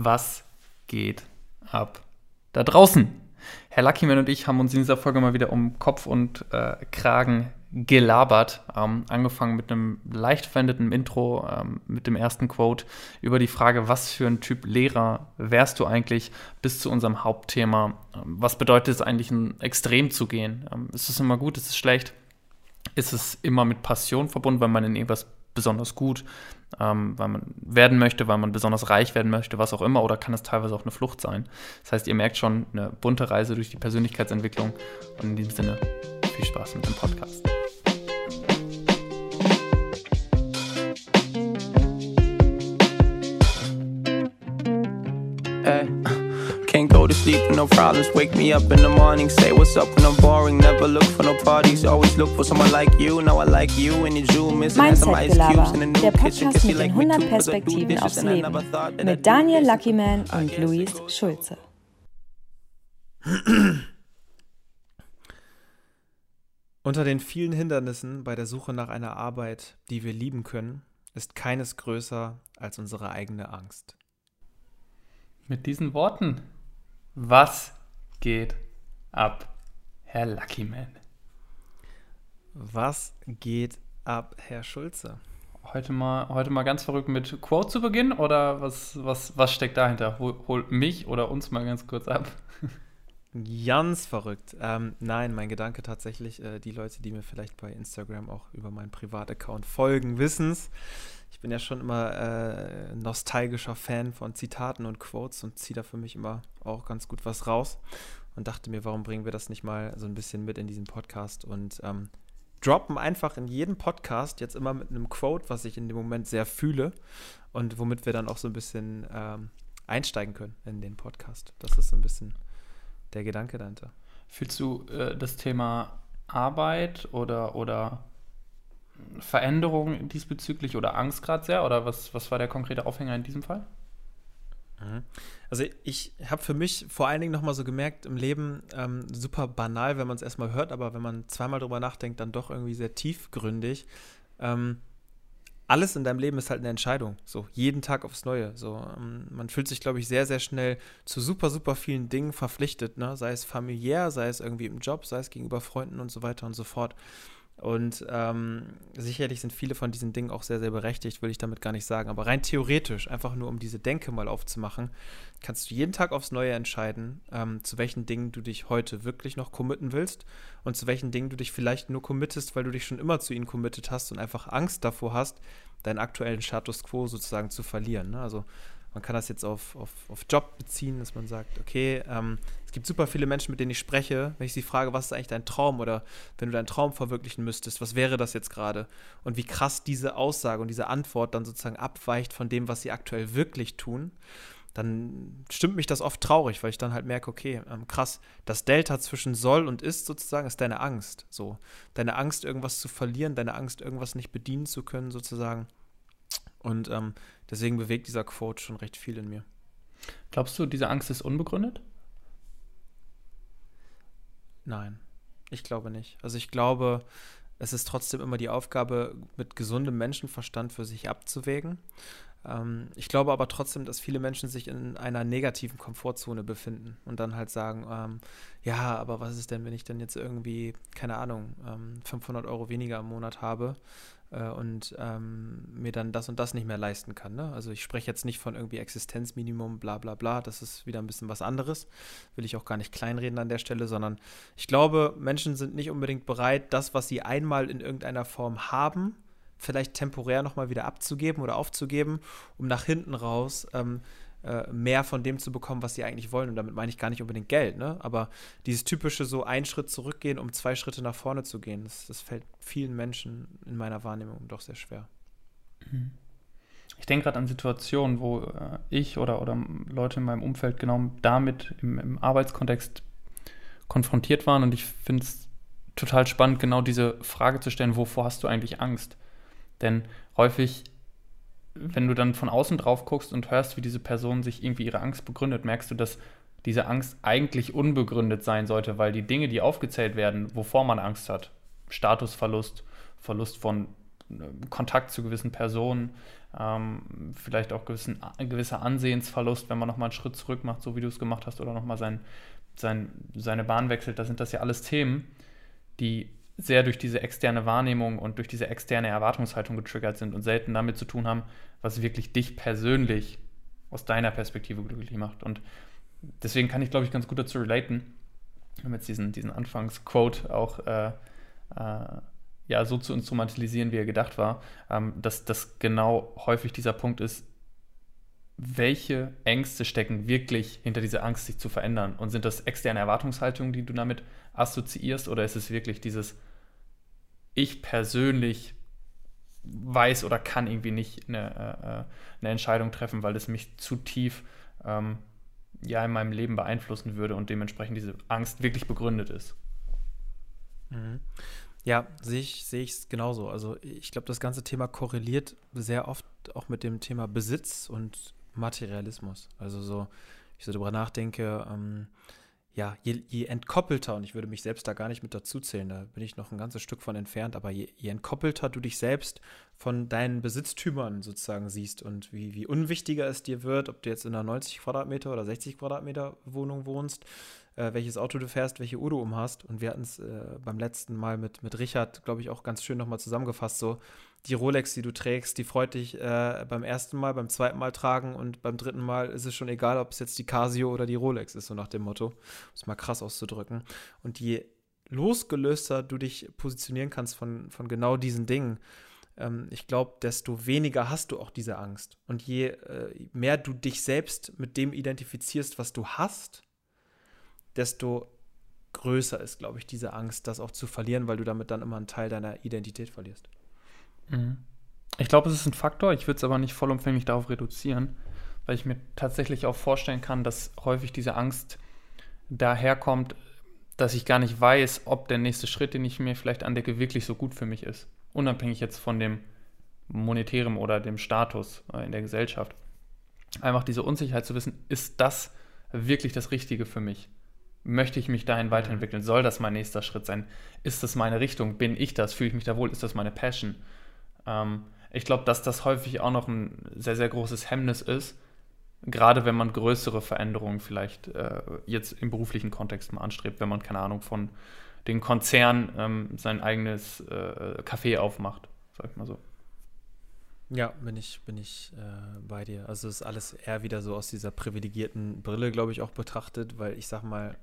Was geht ab da draußen? Herr Luckyman und ich haben uns in dieser Folge mal wieder um Kopf und äh, Kragen gelabert. Ähm, angefangen mit einem leicht verwendeten Intro, ähm, mit dem ersten Quote über die Frage, was für ein Typ Lehrer wärst du eigentlich, bis zu unserem Hauptthema. Ähm, was bedeutet es eigentlich, ein Extrem zu gehen? Ähm, ist es immer gut, ist es schlecht? Ist es immer mit Passion verbunden, weil man in irgendwas besonders gut, ähm, weil man werden möchte, weil man besonders reich werden möchte, was auch immer, oder kann es teilweise auch eine Flucht sein. Das heißt, ihr merkt schon eine bunte Reise durch die Persönlichkeitsentwicklung und in diesem Sinne viel Spaß mit dem Podcast. To sleep with no problems. Wake me up in the morning, say what's up when I'm boring. Never look for no parties, always look for someone like you. Now I like you and you zoom Mindset some ice cubes in a new der Podcast kitchen. mit den 100 Perspektiven aufs Leben. Mit Daniel Luckyman und Luis Schulze. Unter den vielen Hindernissen bei der Suche nach einer Arbeit, die wir lieben können, ist keines größer als unsere eigene Angst. Mit diesen Worten was geht ab, Herr Luckyman? Was geht ab, Herr Schulze? Heute mal, heute mal ganz verrückt mit Quote zu beginnen oder was, was, was steckt dahinter? Hol, hol mich oder uns mal ganz kurz ab. Ganz verrückt. Ähm, nein, mein Gedanke tatsächlich, äh, die Leute, die mir vielleicht bei Instagram auch über meinen Privataccount folgen, wissen es ich bin ja schon immer äh, nostalgischer Fan von Zitaten und Quotes und ziehe da für mich immer auch ganz gut was raus und dachte mir, warum bringen wir das nicht mal so ein bisschen mit in diesen Podcast und ähm, droppen einfach in jedem Podcast jetzt immer mit einem Quote, was ich in dem Moment sehr fühle und womit wir dann auch so ein bisschen ähm, einsteigen können in den Podcast. Das ist so ein bisschen der Gedanke dahinter. Fühlst du äh, das Thema Arbeit oder, oder Veränderung diesbezüglich oder Angst gerade sehr? Oder was, was war der konkrete Aufhänger in diesem Fall? Mhm. Also ich habe für mich vor allen Dingen nochmal so gemerkt, im Leben ähm, super banal, wenn man es erstmal hört, aber wenn man zweimal drüber nachdenkt, dann doch irgendwie sehr tiefgründig. Ähm, alles in deinem Leben ist halt eine Entscheidung. So, jeden Tag aufs Neue. So, ähm, man fühlt sich, glaube ich, sehr, sehr schnell zu super, super vielen Dingen verpflichtet, ne? Sei es familiär, sei es irgendwie im Job, sei es gegenüber Freunden und so weiter und so fort. Und ähm, sicherlich sind viele von diesen Dingen auch sehr, sehr berechtigt, will ich damit gar nicht sagen. Aber rein theoretisch, einfach nur um diese Denke mal aufzumachen, kannst du jeden Tag aufs Neue entscheiden, ähm, zu welchen Dingen du dich heute wirklich noch committen willst und zu welchen Dingen du dich vielleicht nur committest, weil du dich schon immer zu ihnen committet hast und einfach Angst davor hast, deinen aktuellen Status quo sozusagen zu verlieren. Ne? Also man kann das jetzt auf, auf, auf Job beziehen, dass man sagt, okay, ähm, es gibt super viele Menschen, mit denen ich spreche, wenn ich sie frage, was ist eigentlich dein Traum oder wenn du deinen Traum verwirklichen müsstest, was wäre das jetzt gerade? Und wie krass diese Aussage und diese Antwort dann sozusagen abweicht von dem, was sie aktuell wirklich tun, dann stimmt mich das oft traurig, weil ich dann halt merke, okay, ähm, krass, das Delta zwischen soll und ist sozusagen ist deine Angst. So, deine Angst, irgendwas zu verlieren, deine Angst, irgendwas nicht bedienen zu können, sozusagen. Und ähm, deswegen bewegt dieser Quote schon recht viel in mir. Glaubst du, diese Angst ist unbegründet? Nein, ich glaube nicht. Also ich glaube, es ist trotzdem immer die Aufgabe, mit gesundem Menschenverstand für sich abzuwägen. Ähm, ich glaube aber trotzdem, dass viele Menschen sich in einer negativen Komfortzone befinden und dann halt sagen, ähm, ja, aber was ist denn, wenn ich denn jetzt irgendwie, keine Ahnung, ähm, 500 Euro weniger im Monat habe äh, und ähm, mir dann das und das nicht mehr leisten kann. Ne? Also ich spreche jetzt nicht von irgendwie Existenzminimum, bla bla bla, das ist wieder ein bisschen was anderes, will ich auch gar nicht kleinreden an der Stelle, sondern ich glaube, Menschen sind nicht unbedingt bereit, das, was sie einmal in irgendeiner Form haben, vielleicht temporär nochmal wieder abzugeben oder aufzugeben, um nach hinten raus ähm, äh, mehr von dem zu bekommen, was sie eigentlich wollen. Und damit meine ich gar nicht unbedingt Geld, ne? Aber dieses typische so einen Schritt zurückgehen, um zwei Schritte nach vorne zu gehen, das, das fällt vielen Menschen in meiner Wahrnehmung doch sehr schwer. Ich denke gerade an Situationen, wo äh, ich oder, oder Leute in meinem Umfeld genau damit im, im Arbeitskontext konfrontiert waren. Und ich finde es total spannend, genau diese Frage zu stellen, wovor hast du eigentlich Angst? Denn häufig wenn du dann von außen drauf guckst und hörst, wie diese Person sich irgendwie ihre Angst begründet, merkst du, dass diese Angst eigentlich unbegründet sein sollte, weil die Dinge, die aufgezählt werden, wovor man Angst hat, Statusverlust, Verlust von Kontakt zu gewissen Personen, ähm, vielleicht auch gewissen, gewisser Ansehensverlust, wenn man nochmal einen Schritt zurück macht, so wie du es gemacht hast, oder nochmal sein, sein, seine Bahn wechselt. Da sind das ja alles Themen, die sehr durch diese externe Wahrnehmung und durch diese externe Erwartungshaltung getriggert sind und selten damit zu tun haben, was wirklich dich persönlich aus deiner Perspektive glücklich macht. Und deswegen kann ich, glaube ich, ganz gut dazu relaten, um jetzt diesen, diesen Anfangsquote auch äh, äh, ja, so zu instrumentalisieren, wie er gedacht war, ähm, dass das genau häufig dieser Punkt ist, welche Ängste stecken wirklich hinter dieser Angst, sich zu verändern? Und sind das externe Erwartungshaltungen, die du damit assoziierst, oder ist es wirklich dieses, ich persönlich weiß oder kann irgendwie nicht eine, äh, äh, eine Entscheidung treffen, weil es mich zu tief ähm, ja in meinem Leben beeinflussen würde und dementsprechend diese Angst wirklich begründet ist. Mhm. Ja, sehe ich es genauso. Also ich glaube, das ganze Thema korreliert sehr oft auch mit dem Thema Besitz und Materialismus. Also so, ich so darüber nachdenke, ähm, ja, je, je, entkoppelter, und ich würde mich selbst da gar nicht mit dazu zählen, da bin ich noch ein ganzes Stück von entfernt, aber je, je entkoppelter du dich selbst von deinen Besitztümern sozusagen siehst und wie, wie unwichtiger es dir wird, ob du jetzt in einer 90 Quadratmeter oder 60 Quadratmeter Wohnung wohnst, äh, welches Auto du fährst, welche Uhr du umhast. Und wir hatten es äh, beim letzten Mal mit, mit Richard, glaube ich, auch ganz schön nochmal zusammengefasst, so die Rolex, die du trägst, die freut dich äh, beim ersten Mal, beim zweiten Mal tragen und beim dritten Mal ist es schon egal, ob es jetzt die Casio oder die Rolex ist, so nach dem Motto, um es mal krass auszudrücken. Und je losgelöster du dich positionieren kannst von, von genau diesen Dingen, ähm, ich glaube, desto weniger hast du auch diese Angst. Und je äh, mehr du dich selbst mit dem identifizierst, was du hast, desto größer ist, glaube ich, diese Angst, das auch zu verlieren, weil du damit dann immer einen Teil deiner Identität verlierst. Mhm. Ich glaube, es ist ein Faktor. Ich würde es aber nicht vollumfänglich darauf reduzieren, weil ich mir tatsächlich auch vorstellen kann, dass häufig diese Angst daherkommt, dass ich gar nicht weiß, ob der nächste Schritt, den ich mir vielleicht andecke, wirklich so gut für mich ist. Unabhängig jetzt von dem monetären oder dem Status äh, in der Gesellschaft. Einfach diese Unsicherheit zu wissen, ist das wirklich das Richtige für mich? Möchte ich mich dahin weiterentwickeln? Soll das mein nächster Schritt sein? Ist das meine Richtung? Bin ich das? Fühle ich mich da wohl? Ist das meine Passion? Ähm, ich glaube, dass das häufig auch noch ein sehr, sehr großes Hemmnis ist, gerade wenn man größere Veränderungen vielleicht äh, jetzt im beruflichen Kontext mal anstrebt, wenn man, keine Ahnung, von den Konzern ähm, sein eigenes äh, Café aufmacht, sag ich mal so. Ja, bin ich, bin ich äh, bei dir. Also ist alles eher wieder so aus dieser privilegierten Brille, glaube ich, auch betrachtet, weil ich sag mal,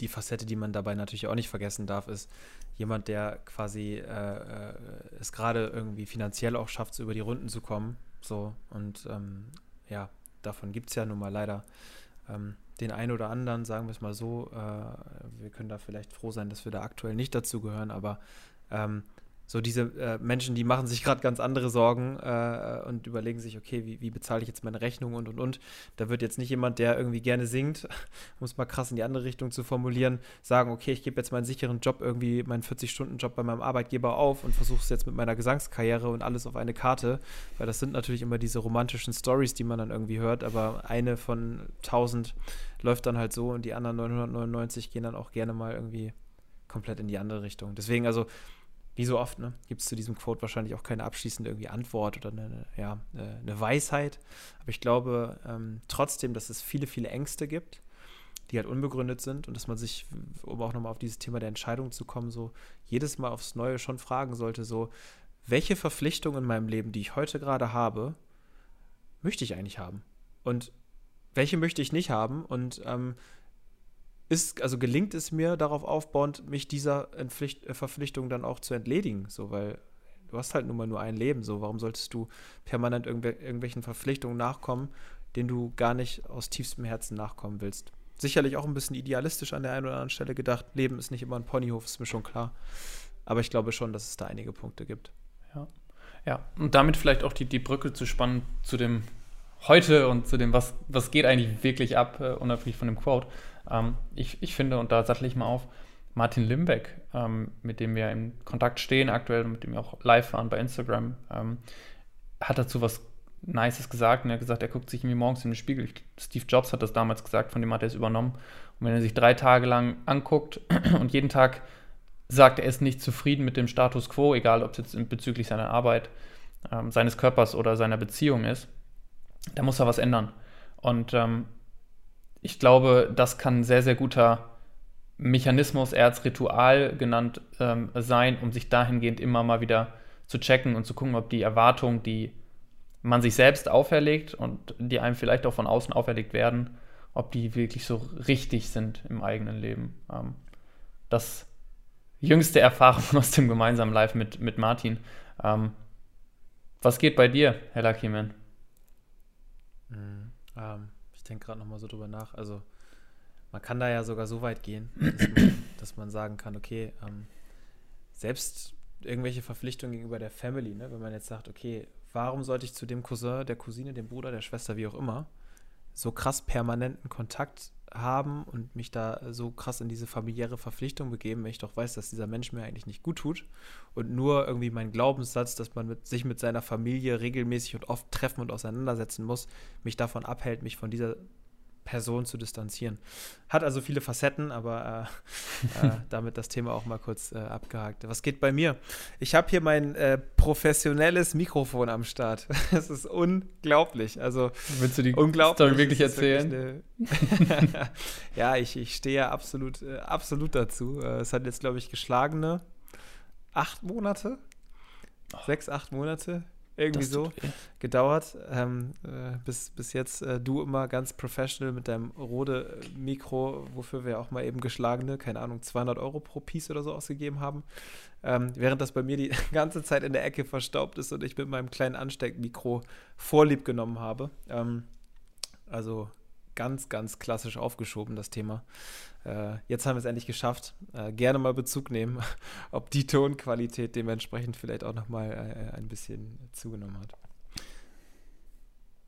die Facette, die man dabei natürlich auch nicht vergessen darf, ist jemand, der quasi äh, äh es gerade irgendwie finanziell auch schafft, über die Runden zu kommen. So, und ähm, ja, davon gibt es ja nun mal leider ähm, den einen oder anderen, sagen wir es mal so. Äh, wir können da vielleicht froh sein, dass wir da aktuell nicht dazu gehören, aber ähm, so diese äh, Menschen, die machen sich gerade ganz andere Sorgen äh, und überlegen sich, okay, wie, wie bezahle ich jetzt meine Rechnung und und und. Da wird jetzt nicht jemand, der irgendwie gerne singt, um es mal krass in die andere Richtung zu formulieren, sagen, okay, ich gebe jetzt meinen sicheren Job, irgendwie meinen 40-Stunden-Job bei meinem Arbeitgeber auf und versuche es jetzt mit meiner Gesangskarriere und alles auf eine Karte. Weil das sind natürlich immer diese romantischen Stories, die man dann irgendwie hört, aber eine von 1000 läuft dann halt so und die anderen 999 gehen dann auch gerne mal irgendwie komplett in die andere Richtung. Deswegen also wie so oft, ne, gibt es zu diesem Quote wahrscheinlich auch keine abschließende irgendwie Antwort oder eine, ja, äh, eine Weisheit. Aber ich glaube ähm, trotzdem, dass es viele, viele Ängste gibt, die halt unbegründet sind und dass man sich, um auch nochmal auf dieses Thema der Entscheidung zu kommen, so jedes Mal aufs Neue schon fragen sollte, so, welche Verpflichtungen in meinem Leben, die ich heute gerade habe, möchte ich eigentlich haben? Und welche möchte ich nicht haben? Und ähm, ist, also gelingt es mir darauf aufbauend, mich dieser Entpflicht, äh, Verpflichtung dann auch zu entledigen, so, weil du hast halt nun mal nur ein Leben, so, warum solltest du permanent irgendw irgendwelchen Verpflichtungen nachkommen, denen du gar nicht aus tiefstem Herzen nachkommen willst? Sicherlich auch ein bisschen idealistisch an der einen oder anderen Stelle gedacht. Leben ist nicht immer ein Ponyhof, ist mir schon klar. Aber ich glaube schon, dass es da einige Punkte gibt. Ja, ja. und damit vielleicht auch die, die Brücke zu spannen zu dem heute und zu dem, was, was geht eigentlich wirklich ab, uh, unabhängig von dem Quote. Ähm, ich, ich finde, und da sattel ich mal auf, Martin Limbeck, ähm, mit dem wir in Kontakt stehen aktuell, mit dem wir auch live waren bei Instagram, ähm, hat dazu was Nices gesagt. Und er hat gesagt, er guckt sich irgendwie morgens in den Spiegel. Steve Jobs hat das damals gesagt, von dem hat er es übernommen. Und wenn er sich drei Tage lang anguckt und jeden Tag sagt, er ist nicht zufrieden mit dem Status quo, egal ob es jetzt bezüglich seiner Arbeit, ähm, seines Körpers oder seiner Beziehung ist, da muss er was ändern. Und ähm, ich glaube, das kann ein sehr, sehr guter Mechanismus, eher als Ritual genannt ähm, sein, um sich dahingehend immer mal wieder zu checken und zu gucken, ob die Erwartungen, die man sich selbst auferlegt und die einem vielleicht auch von außen auferlegt werden, ob die wirklich so richtig sind im eigenen Leben. Ähm, das jüngste Erfahrung aus dem gemeinsamen Live mit, mit Martin. Ähm, was geht bei dir, Herr Luckyman? Mhm, ähm, ich denke gerade nochmal so drüber nach. Also, man kann da ja sogar so weit gehen, dass man, dass man sagen kann, okay, ähm, selbst irgendwelche Verpflichtungen gegenüber der Family, ne? wenn man jetzt sagt, okay, warum sollte ich zu dem Cousin, der Cousine, dem Bruder, der Schwester, wie auch immer, so krass permanenten Kontakt haben und mich da so krass in diese familiäre Verpflichtung begeben, wenn ich doch weiß, dass dieser Mensch mir eigentlich nicht gut tut und nur irgendwie mein Glaubenssatz, dass man mit, sich mit seiner Familie regelmäßig und oft treffen und auseinandersetzen muss, mich davon abhält, mich von dieser Person zu distanzieren. Hat also viele Facetten, aber äh, äh, damit das Thema auch mal kurz äh, abgehakt. Was geht bei mir? Ich habe hier mein äh, professionelles Mikrofon am Start. Das ist unglaublich. Also willst du die Story wirklich erzählen? Wirklich eine, ja, ich, ich stehe ja absolut, äh, absolut dazu. Äh, es hat jetzt, glaube ich, geschlagene acht Monate, sechs, acht Monate irgendwie so gedauert, ähm, äh, bis, bis jetzt äh, du immer ganz professional mit deinem Rode Mikro, wofür wir auch mal eben geschlagene, keine Ahnung, 200 Euro pro Piece oder so ausgegeben haben, ähm, während das bei mir die ganze Zeit in der Ecke verstaubt ist und ich mit meinem kleinen Ansteckmikro Vorlieb genommen habe. Ähm, also ganz, ganz klassisch aufgeschoben, das Thema. Äh, jetzt haben wir es endlich geschafft. Äh, gerne mal Bezug nehmen, ob die Tonqualität dementsprechend vielleicht auch nochmal äh, ein bisschen zugenommen hat.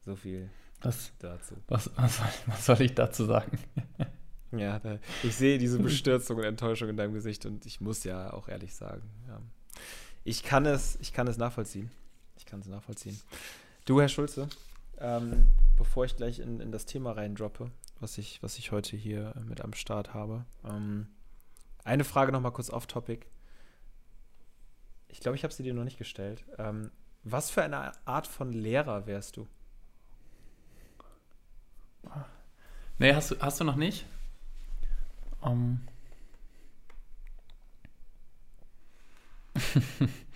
So viel was, dazu. Was, was, was soll ich dazu sagen? ja, da, ich sehe diese Bestürzung und Enttäuschung in deinem Gesicht und ich muss ja auch ehrlich sagen, ja. ich, kann es, ich kann es nachvollziehen. Ich kann es nachvollziehen. Du, Herr Schulze, ähm, bevor ich gleich in, in das Thema reindroppe, was ich, was ich heute hier mit am Start habe. Ähm, eine Frage nochmal kurz off-topic. Ich glaube, ich habe sie dir noch nicht gestellt. Ähm, was für eine Art von Lehrer wärst du? Nee, hast du, hast du noch nicht? Um.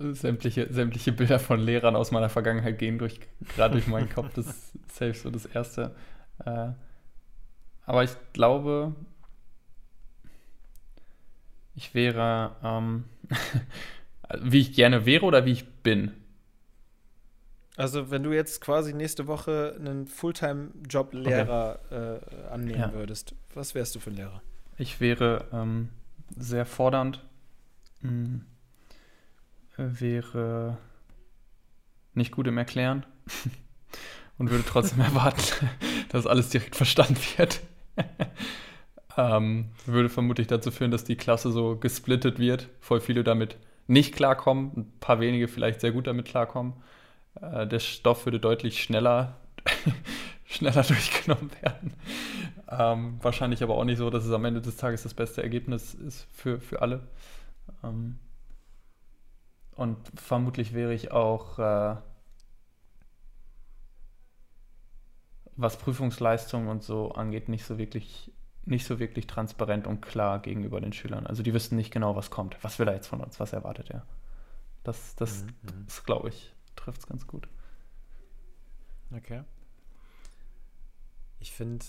sämtliche, sämtliche Bilder von Lehrern aus meiner Vergangenheit gehen durch, gerade durch meinen Kopf. Das ist safe so das Erste. Äh, aber ich glaube, ich wäre, ähm, wie ich gerne wäre oder wie ich bin. Also, wenn du jetzt quasi nächste Woche einen Fulltime-Job-Lehrer okay. äh, annehmen ja. würdest, was wärst du für ein Lehrer? Ich wäre ähm, sehr fordernd. Mh mm wäre nicht gut im Erklären und würde trotzdem erwarten, dass alles direkt verstanden wird. ähm, würde vermutlich dazu führen, dass die Klasse so gesplittet wird, voll viele damit nicht klarkommen, ein paar wenige vielleicht sehr gut damit klarkommen. Äh, der Stoff würde deutlich schneller, schneller durchgenommen werden. Ähm, wahrscheinlich aber auch nicht so, dass es am Ende des Tages das beste Ergebnis ist für, für alle. Ähm, und vermutlich wäre ich auch, äh, was Prüfungsleistung und so angeht, nicht so wirklich nicht so wirklich transparent und klar gegenüber den Schülern. Also die wüssten nicht genau, was kommt. Was will er jetzt von uns? Was erwartet er? Das, das, mhm. mhm. das glaube ich, trifft es ganz gut. Okay. Ich finde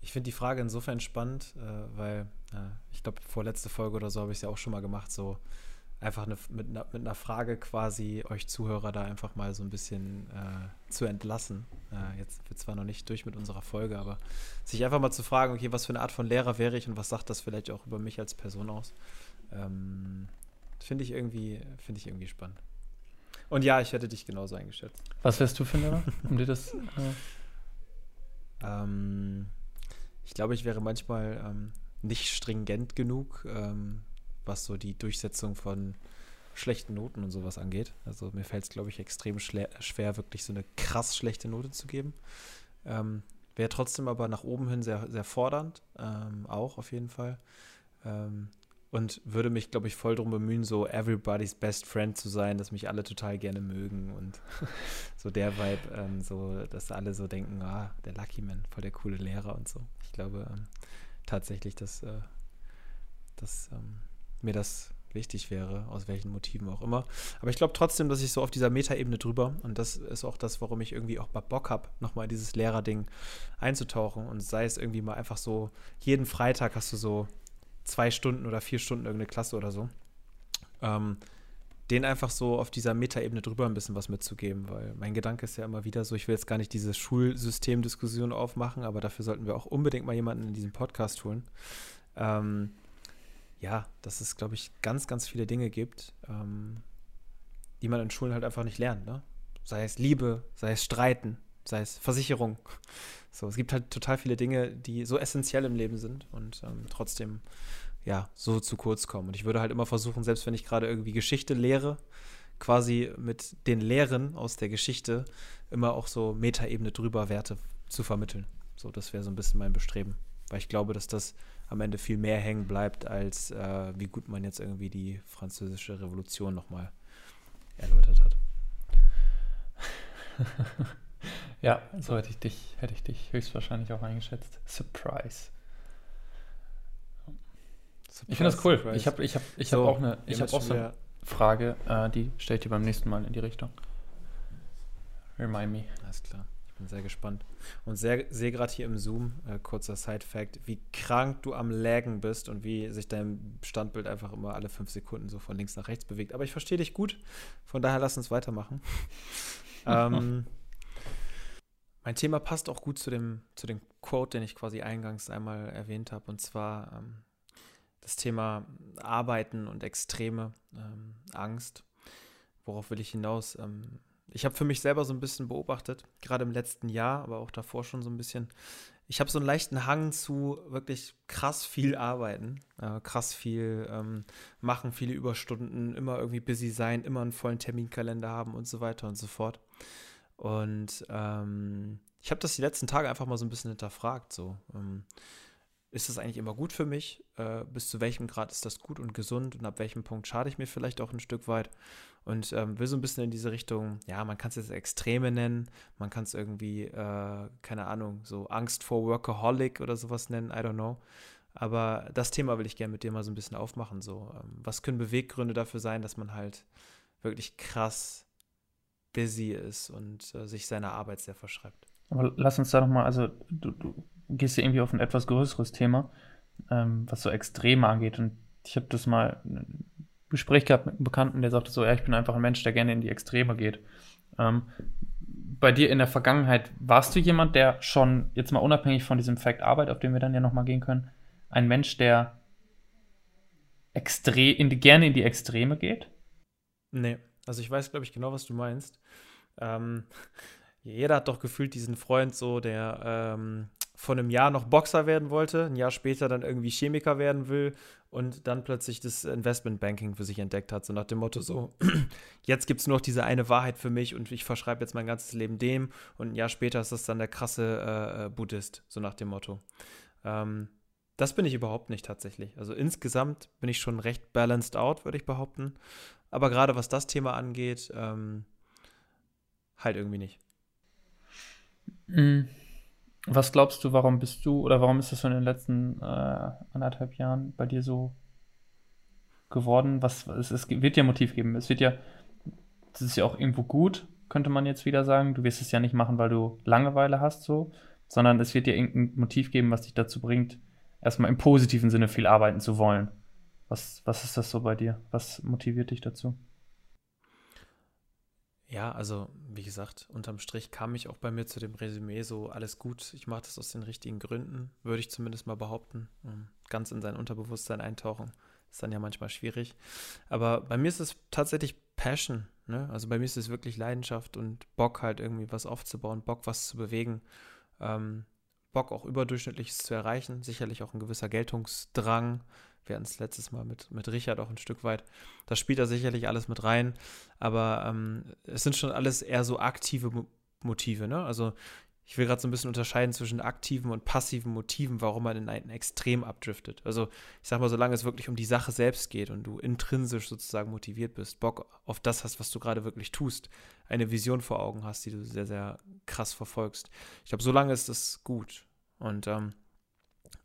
ich find die Frage insofern spannend, äh, weil äh, ich glaube, vorletzte Folge oder so habe ich es ja auch schon mal gemacht, so einfach eine, mit, einer, mit, einer, Frage quasi euch Zuhörer da einfach mal so ein bisschen äh, zu entlassen. Äh, jetzt wird zwar noch nicht durch mit unserer Folge, aber sich einfach mal zu fragen, okay, was für eine Art von Lehrer wäre ich und was sagt das vielleicht auch über mich als Person aus? Ähm, finde ich irgendwie, finde ich irgendwie spannend. Und ja, ich hätte dich genauso eingeschätzt. Was wärst du für ein Lehrer? Um dir das. Äh ähm, ich glaube, ich wäre manchmal ähm, nicht stringent genug. Ähm, was so die Durchsetzung von schlechten Noten und sowas angeht. Also mir fällt es, glaube ich, extrem schwer, wirklich so eine krass schlechte Note zu geben. Ähm, Wäre trotzdem aber nach oben hin sehr, sehr fordernd, ähm, auch auf jeden Fall. Ähm, und würde mich, glaube ich, voll darum bemühen, so everybody's best friend zu sein, dass mich alle total gerne mögen und so der Vibe, ähm, so, dass alle so denken, ah, der Lucky Man, voll der coole Lehrer und so. Ich glaube ähm, tatsächlich, dass, äh, dass ähm, mir das wichtig wäre, aus welchen Motiven auch immer. Aber ich glaube trotzdem, dass ich so auf dieser Metaebene drüber, und das ist auch das, warum ich irgendwie auch mal Bock habe, nochmal in dieses Lehrerding einzutauchen und sei es irgendwie mal einfach so, jeden Freitag hast du so zwei Stunden oder vier Stunden irgendeine Klasse oder so. Ähm, den einfach so auf dieser Metaebene drüber ein bisschen was mitzugeben, weil mein Gedanke ist ja immer wieder so, ich will jetzt gar nicht diese Schulsystemdiskussion aufmachen, aber dafür sollten wir auch unbedingt mal jemanden in diesen Podcast holen. Ähm, ja, dass es, glaube ich, ganz, ganz viele Dinge gibt, ähm, die man in Schulen halt einfach nicht lernt. Ne? Sei es Liebe, sei es Streiten, sei es Versicherung. So, es gibt halt total viele Dinge, die so essentiell im Leben sind und ähm, trotzdem ja so zu kurz kommen. Und ich würde halt immer versuchen, selbst wenn ich gerade irgendwie Geschichte lehre, quasi mit den Lehren aus der Geschichte immer auch so Metaebene drüber Werte zu vermitteln. So, das wäre so ein bisschen mein Bestreben. Weil ich glaube, dass das am Ende viel mehr hängen bleibt, als äh, wie gut man jetzt irgendwie die französische Revolution nochmal erläutert hat. ja, so hätte ich dich, hätte ich dich höchstwahrscheinlich auch eingeschätzt. Surprise. Surprise ich finde das cool. Surprise. Ich habe ich hab, ich so, hab auch eine, ich hab auch so eine Frage, äh, die stelle ich dir beim nächsten Mal in die Richtung. Remind me. Alles klar bin sehr gespannt. Und sehe gerade hier im Zoom, äh, kurzer Side-Fact, wie krank du am Laggen bist und wie sich dein Standbild einfach immer alle fünf Sekunden so von links nach rechts bewegt. Aber ich verstehe dich gut, von daher lass uns weitermachen. ähm, mein Thema passt auch gut zu dem, zu dem Quote, den ich quasi eingangs einmal erwähnt habe, und zwar ähm, das Thema Arbeiten und Extreme, ähm, Angst. Worauf will ich hinaus? Ähm, ich habe für mich selber so ein bisschen beobachtet, gerade im letzten Jahr, aber auch davor schon so ein bisschen. Ich habe so einen leichten Hang zu wirklich krass viel arbeiten, äh, krass viel ähm, machen, viele Überstunden, immer irgendwie busy sein, immer einen vollen Terminkalender haben und so weiter und so fort. Und ähm, ich habe das die letzten Tage einfach mal so ein bisschen hinterfragt. So, ähm, ist das eigentlich immer gut für mich? Äh, bis zu welchem Grad ist das gut und gesund und ab welchem Punkt schade ich mir vielleicht auch ein Stück weit? Und ähm, will so ein bisschen in diese Richtung, ja, man kann es jetzt Extreme nennen, man kann es irgendwie, äh, keine Ahnung, so Angst vor Workaholic oder sowas nennen, I don't know. Aber das Thema will ich gerne mit dir mal so ein bisschen aufmachen. So, ähm, was können Beweggründe dafür sein, dass man halt wirklich krass busy ist und äh, sich seiner Arbeit sehr verschreibt? Aber lass uns da nochmal, also du, du gehst ja irgendwie auf ein etwas größeres Thema, ähm, was so Extreme angeht. Und ich habe das mal Gespräch gehabt mit einem Bekannten, der sagte so, ja, ich bin einfach ein Mensch, der gerne in die Extreme geht. Ähm, bei dir in der Vergangenheit, warst du jemand, der schon, jetzt mal unabhängig von diesem Fact Arbeit, auf den wir dann ja nochmal gehen können, ein Mensch, der extre in die, gerne in die Extreme geht? Nee, also ich weiß, glaube ich, genau, was du meinst. Ähm, jeder hat doch gefühlt diesen Freund so, der ähm, vor einem Jahr noch Boxer werden wollte, ein Jahr später dann irgendwie Chemiker werden will und dann plötzlich das Investmentbanking für sich entdeckt hat, so nach dem Motto so, jetzt gibt es nur noch diese eine Wahrheit für mich und ich verschreibe jetzt mein ganzes Leben dem und ein Jahr später ist das dann der krasse äh, äh, Buddhist, so nach dem Motto. Ähm, das bin ich überhaupt nicht tatsächlich. Also insgesamt bin ich schon recht balanced out, würde ich behaupten. Aber gerade was das Thema angeht, ähm, halt irgendwie nicht. Mhm. Was glaubst du, warum bist du oder warum ist das so in den letzten äh, anderthalb Jahren bei dir so geworden? Was es, es wird ja Motiv geben. Es wird ja, das ist ja auch irgendwo gut, könnte man jetzt wieder sagen. Du wirst es ja nicht machen, weil du Langeweile hast, so, sondern es wird dir irgendein Motiv geben, was dich dazu bringt, erstmal im positiven Sinne viel arbeiten zu wollen. Was, was ist das so bei dir? Was motiviert dich dazu? Ja, also wie gesagt, unterm Strich kam ich auch bei mir zu dem Resümee so, alles gut, ich mache das aus den richtigen Gründen, würde ich zumindest mal behaupten. Ähm, ganz in sein Unterbewusstsein eintauchen, ist dann ja manchmal schwierig. Aber bei mir ist es tatsächlich Passion, ne? Also bei mir ist es wirklich Leidenschaft und Bock halt irgendwie was aufzubauen, Bock was zu bewegen, ähm, Bock auch überdurchschnittliches zu erreichen, sicherlich auch ein gewisser Geltungsdrang, wir hatten es letztes Mal mit, mit Richard auch ein Stück weit. Da spielt da sicherlich alles mit rein. Aber ähm, es sind schon alles eher so aktive Motive. Ne? Also ich will gerade so ein bisschen unterscheiden zwischen aktiven und passiven Motiven, warum man in ein Extrem abdriftet. Also ich sag mal, solange es wirklich um die Sache selbst geht und du intrinsisch sozusagen motiviert bist, Bock auf das hast, was du gerade wirklich tust, eine Vision vor Augen hast, die du sehr, sehr krass verfolgst. Ich glaube, solange ist das gut. Und ähm,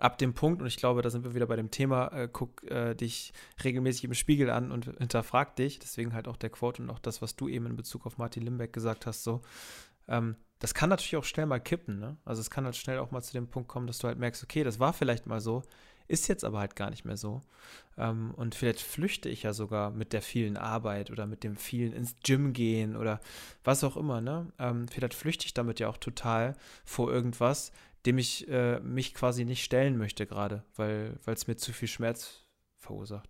ab dem Punkt, und ich glaube, da sind wir wieder bei dem Thema, äh, guck äh, dich regelmäßig im Spiegel an und hinterfrag dich, deswegen halt auch der Quote und auch das, was du eben in Bezug auf Martin Limbeck gesagt hast, so, ähm, das kann natürlich auch schnell mal kippen, ne? Also es kann halt schnell auch mal zu dem Punkt kommen, dass du halt merkst, okay, das war vielleicht mal so, ist jetzt aber halt gar nicht mehr so. Ähm, und vielleicht flüchte ich ja sogar mit der vielen Arbeit oder mit dem vielen ins Gym gehen oder was auch immer, ne? Ähm, vielleicht flüchte ich damit ja auch total vor irgendwas, dem ich äh, mich quasi nicht stellen möchte gerade, weil es mir zu viel Schmerz verursacht.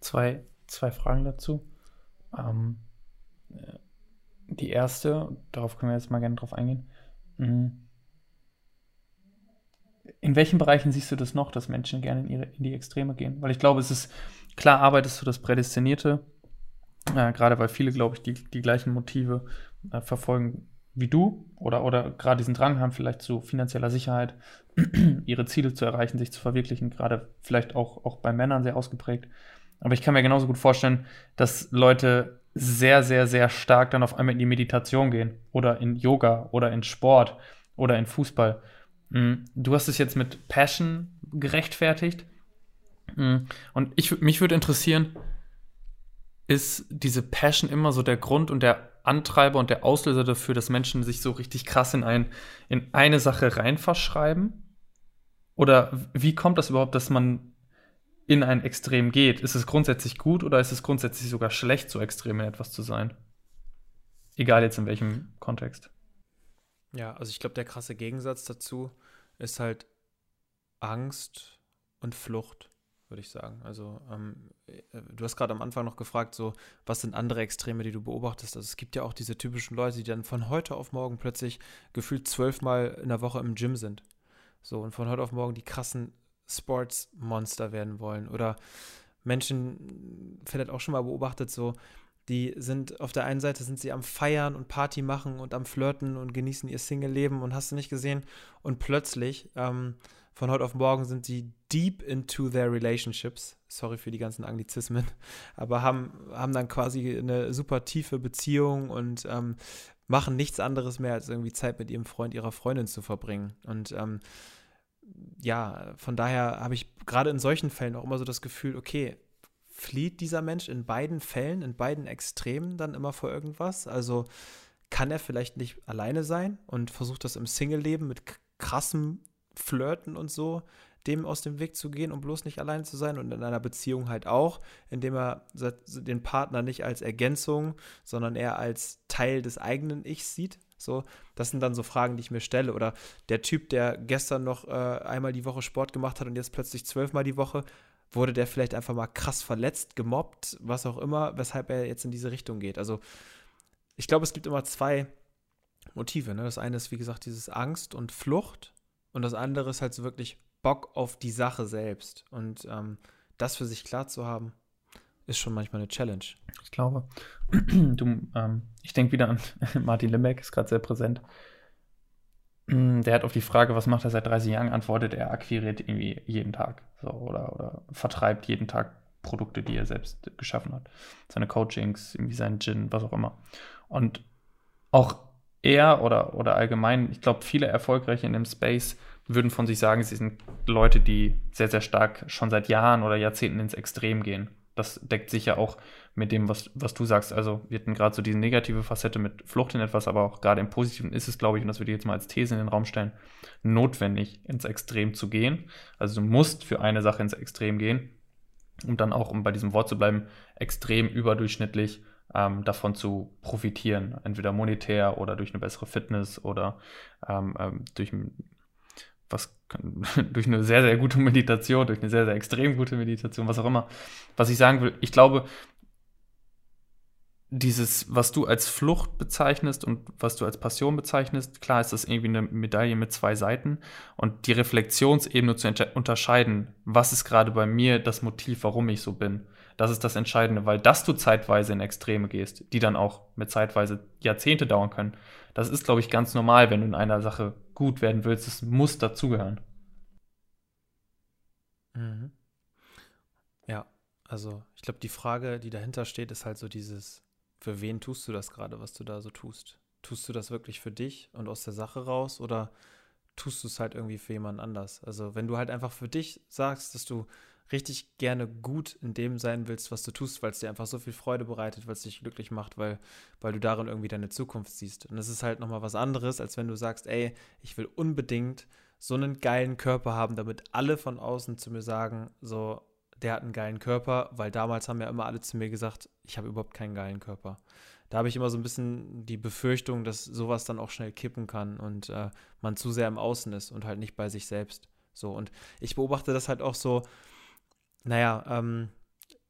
Zwei, zwei Fragen dazu. Ähm, äh, die erste, darauf können wir jetzt mal gerne drauf eingehen. Mhm. In welchen Bereichen siehst du das noch, dass Menschen gerne in, ihre, in die Extreme gehen? Weil ich glaube, es ist klar, arbeitest du das Prädestinierte, äh, gerade weil viele, glaube ich, die, die gleichen Motive äh, verfolgen wie du oder, oder gerade diesen Drang haben, vielleicht zu finanzieller Sicherheit, ihre Ziele zu erreichen, sich zu verwirklichen, gerade vielleicht auch, auch bei Männern sehr ausgeprägt. Aber ich kann mir genauso gut vorstellen, dass Leute sehr, sehr, sehr stark dann auf einmal in die Meditation gehen oder in Yoga oder in Sport oder in Fußball. Mm, du hast es jetzt mit Passion gerechtfertigt. Mm, und ich, mich würde interessieren, ist diese Passion immer so der Grund und der Antreiber und der Auslöser dafür, dass Menschen sich so richtig krass in, ein, in eine Sache rein verschreiben? Oder wie kommt das überhaupt, dass man in ein Extrem geht? Ist es grundsätzlich gut oder ist es grundsätzlich sogar schlecht, so extrem in etwas zu sein? Egal jetzt in welchem Kontext. Ja, also ich glaube, der krasse Gegensatz dazu ist halt Angst und Flucht würde ich sagen. Also ähm, äh, du hast gerade am Anfang noch gefragt, so was sind andere Extreme, die du beobachtest? Also es gibt ja auch diese typischen Leute, die dann von heute auf morgen plötzlich gefühlt zwölfmal in der Woche im Gym sind. So und von heute auf morgen die krassen Sportsmonster werden wollen. Oder Menschen, vielleicht auch schon mal beobachtet, so die sind auf der einen Seite sind sie am Feiern und Party machen und am Flirten und genießen ihr Single-Leben und hast du nicht gesehen. Und plötzlich ähm, von heute auf morgen sind sie deep into their relationships. Sorry für die ganzen Anglizismen, aber haben, haben dann quasi eine super tiefe Beziehung und ähm, machen nichts anderes mehr, als irgendwie Zeit mit ihrem Freund, ihrer Freundin zu verbringen. Und ähm, ja, von daher habe ich gerade in solchen Fällen auch immer so das Gefühl, okay, flieht dieser Mensch in beiden Fällen, in beiden Extremen dann immer vor irgendwas? Also kann er vielleicht nicht alleine sein und versucht das im Single-Leben mit krassem Flirten und so, dem aus dem Weg zu gehen, um bloß nicht allein zu sein und in einer Beziehung halt auch, indem er den Partner nicht als Ergänzung, sondern eher als Teil des eigenen Ichs sieht. So, das sind dann so Fragen, die ich mir stelle. Oder der Typ, der gestern noch äh, einmal die Woche Sport gemacht hat und jetzt plötzlich zwölfmal die Woche, wurde der vielleicht einfach mal krass verletzt, gemobbt, was auch immer, weshalb er jetzt in diese Richtung geht. Also ich glaube, es gibt immer zwei Motive. Ne? Das eine ist, wie gesagt, dieses Angst und Flucht und das andere ist halt so wirklich Bock auf die Sache selbst. Und ähm, das für sich klar zu haben, ist schon manchmal eine Challenge. Ich glaube. Du, ähm, ich denke wieder an Martin Limbeck, ist gerade sehr präsent. Mm, der hat auf die Frage, was macht er seit 30 Jahren, antwortet, er akquiriert irgendwie jeden Tag so, oder, oder vertreibt jeden Tag Produkte, die er selbst geschaffen hat. Seine Coachings, irgendwie sein Gin, was auch immer. Und auch er oder, oder allgemein, ich glaube, viele Erfolgreiche in dem Space würden von sich sagen, sie sind Leute, die sehr, sehr stark schon seit Jahren oder Jahrzehnten ins Extrem gehen. Das deckt sich ja auch mit dem, was, was du sagst. Also wir hatten gerade so diese negative Facette mit Flucht in etwas, aber auch gerade im Positiven ist es, glaube ich, und das würde ich jetzt mal als These in den Raum stellen, notwendig, ins Extrem zu gehen. Also du musst für eine Sache ins Extrem gehen, um dann auch, um bei diesem Wort zu bleiben, extrem überdurchschnittlich ähm, davon zu profitieren. Entweder monetär oder durch eine bessere Fitness oder ähm, ähm, durch was durch eine sehr, sehr gute Meditation, durch eine sehr, sehr extrem gute Meditation, was auch immer. Was ich sagen will, ich glaube, dieses, was du als Flucht bezeichnest und was du als Passion bezeichnest, klar ist das irgendwie eine Medaille mit zwei Seiten und die Reflexionsebene zu unterscheiden, was ist gerade bei mir das Motiv, warum ich so bin Das ist das Entscheidende, weil dass du zeitweise in Extreme gehst, die dann auch mit zeitweise Jahrzehnte dauern können, das ist, glaube ich, ganz normal, wenn du in einer Sache gut werden willst. Es muss dazugehören. Mhm. Ja, also ich glaube, die Frage, die dahinter steht, ist halt so dieses, für wen tust du das gerade, was du da so tust? Tust du das wirklich für dich und aus der Sache raus oder tust du es halt irgendwie für jemanden anders? Also wenn du halt einfach für dich sagst, dass du richtig gerne gut in dem sein willst, was du tust, weil es dir einfach so viel Freude bereitet, weil es dich glücklich macht, weil, weil du darin irgendwie deine Zukunft siehst. Und das ist halt nochmal was anderes, als wenn du sagst, ey, ich will unbedingt so einen geilen Körper haben, damit alle von außen zu mir sagen, so, der hat einen geilen Körper, weil damals haben ja immer alle zu mir gesagt, ich habe überhaupt keinen geilen Körper. Da habe ich immer so ein bisschen die Befürchtung, dass sowas dann auch schnell kippen kann und äh, man zu sehr im Außen ist und halt nicht bei sich selbst. So, und ich beobachte das halt auch so, naja, ähm,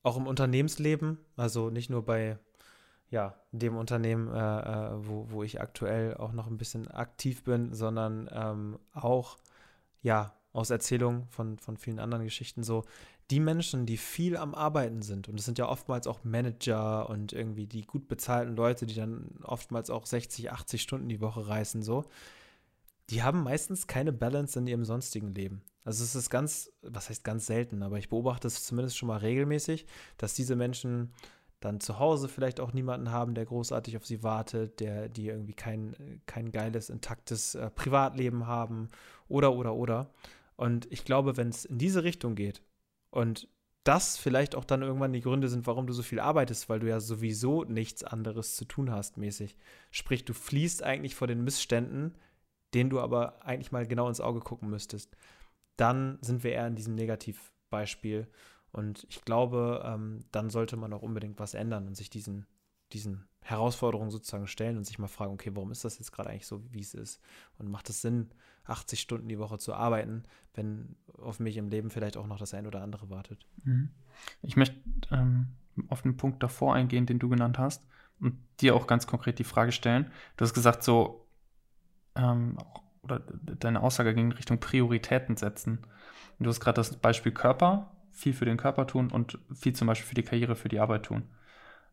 auch im Unternehmensleben, also nicht nur bei ja, dem Unternehmen, äh, äh, wo, wo ich aktuell auch noch ein bisschen aktiv bin, sondern ähm, auch, ja, aus Erzählungen von, von vielen anderen Geschichten. So, die Menschen, die viel am Arbeiten sind, und es sind ja oftmals auch Manager und irgendwie die gut bezahlten Leute, die dann oftmals auch 60, 80 Stunden die Woche reißen, so, die haben meistens keine Balance in ihrem sonstigen Leben. Also es ist ganz, was heißt ganz selten, aber ich beobachte es zumindest schon mal regelmäßig, dass diese Menschen dann zu Hause vielleicht auch niemanden haben, der großartig auf sie wartet, der, die irgendwie kein, kein geiles, intaktes äh, Privatleben haben oder, oder, oder. Und ich glaube, wenn es in diese Richtung geht und das vielleicht auch dann irgendwann die Gründe sind, warum du so viel arbeitest, weil du ja sowieso nichts anderes zu tun hast, mäßig. Sprich, du fließt eigentlich vor den Missständen, denen du aber eigentlich mal genau ins Auge gucken müsstest dann sind wir eher in diesem Negativbeispiel. Und ich glaube, ähm, dann sollte man auch unbedingt was ändern und sich diesen, diesen Herausforderungen sozusagen stellen und sich mal fragen, okay, warum ist das jetzt gerade eigentlich so, wie es ist? Und macht es Sinn, 80 Stunden die Woche zu arbeiten, wenn auf mich im Leben vielleicht auch noch das ein oder andere wartet? Mhm. Ich möchte ähm, auf den Punkt davor eingehen, den du genannt hast und dir auch ganz konkret die Frage stellen. Du hast gesagt, so ähm, oder deine Aussage ging in Richtung Prioritäten setzen. Und du hast gerade das Beispiel Körper, viel für den Körper tun und viel zum Beispiel für die Karriere, für die Arbeit tun.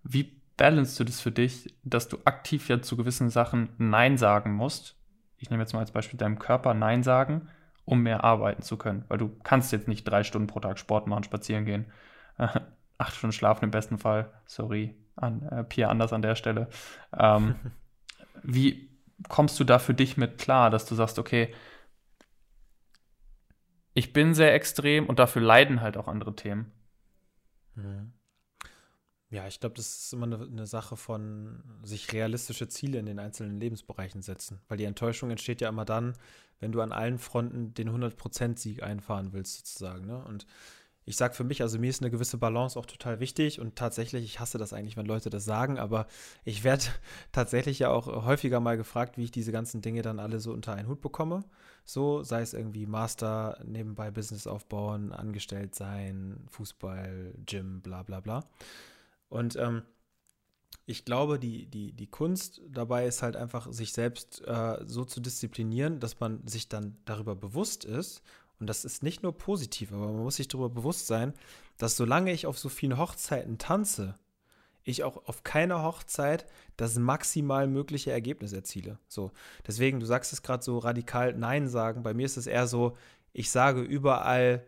Wie balancest du das für dich, dass du aktiv ja zu gewissen Sachen Nein sagen musst? Ich nehme jetzt mal als Beispiel deinem Körper Nein sagen, um mehr arbeiten zu können. Weil du kannst jetzt nicht drei Stunden pro Tag Sport machen, spazieren gehen, äh, acht Stunden schlafen im besten Fall. Sorry, an äh, Pierre anders an der Stelle. Ähm, wie, kommst du da für dich mit klar, dass du sagst, okay, ich bin sehr extrem und dafür leiden halt auch andere Themen? Mhm. Ja, ich glaube, das ist immer eine, eine, Sache von sich realistische Ziele in den einzelnen Lebensbereichen setzen. Weil die Enttäuschung entsteht ja immer dann, wenn du an allen Fronten den 100%-Sieg einfahren willst, sozusagen. Ne? Und ich sage für mich, also mir ist eine gewisse Balance auch total wichtig und tatsächlich, ich hasse das eigentlich, wenn Leute das sagen, aber ich werde tatsächlich ja auch häufiger mal gefragt, wie ich diese ganzen Dinge dann alle so unter einen Hut bekomme. So, sei es irgendwie Master, nebenbei Business aufbauen, angestellt sein, Fußball, Gym, bla bla bla. Und ähm, ich glaube, die, die, die Kunst dabei ist halt einfach, sich selbst äh, so zu disziplinieren, dass man sich dann darüber bewusst ist und das ist nicht nur positiv, aber man muss sich darüber bewusst sein, dass solange ich auf so vielen Hochzeiten tanze, ich auch auf keiner Hochzeit das maximal mögliche Ergebnis erziele. So, deswegen, du sagst es gerade so radikal Nein sagen. Bei mir ist es eher so, ich sage überall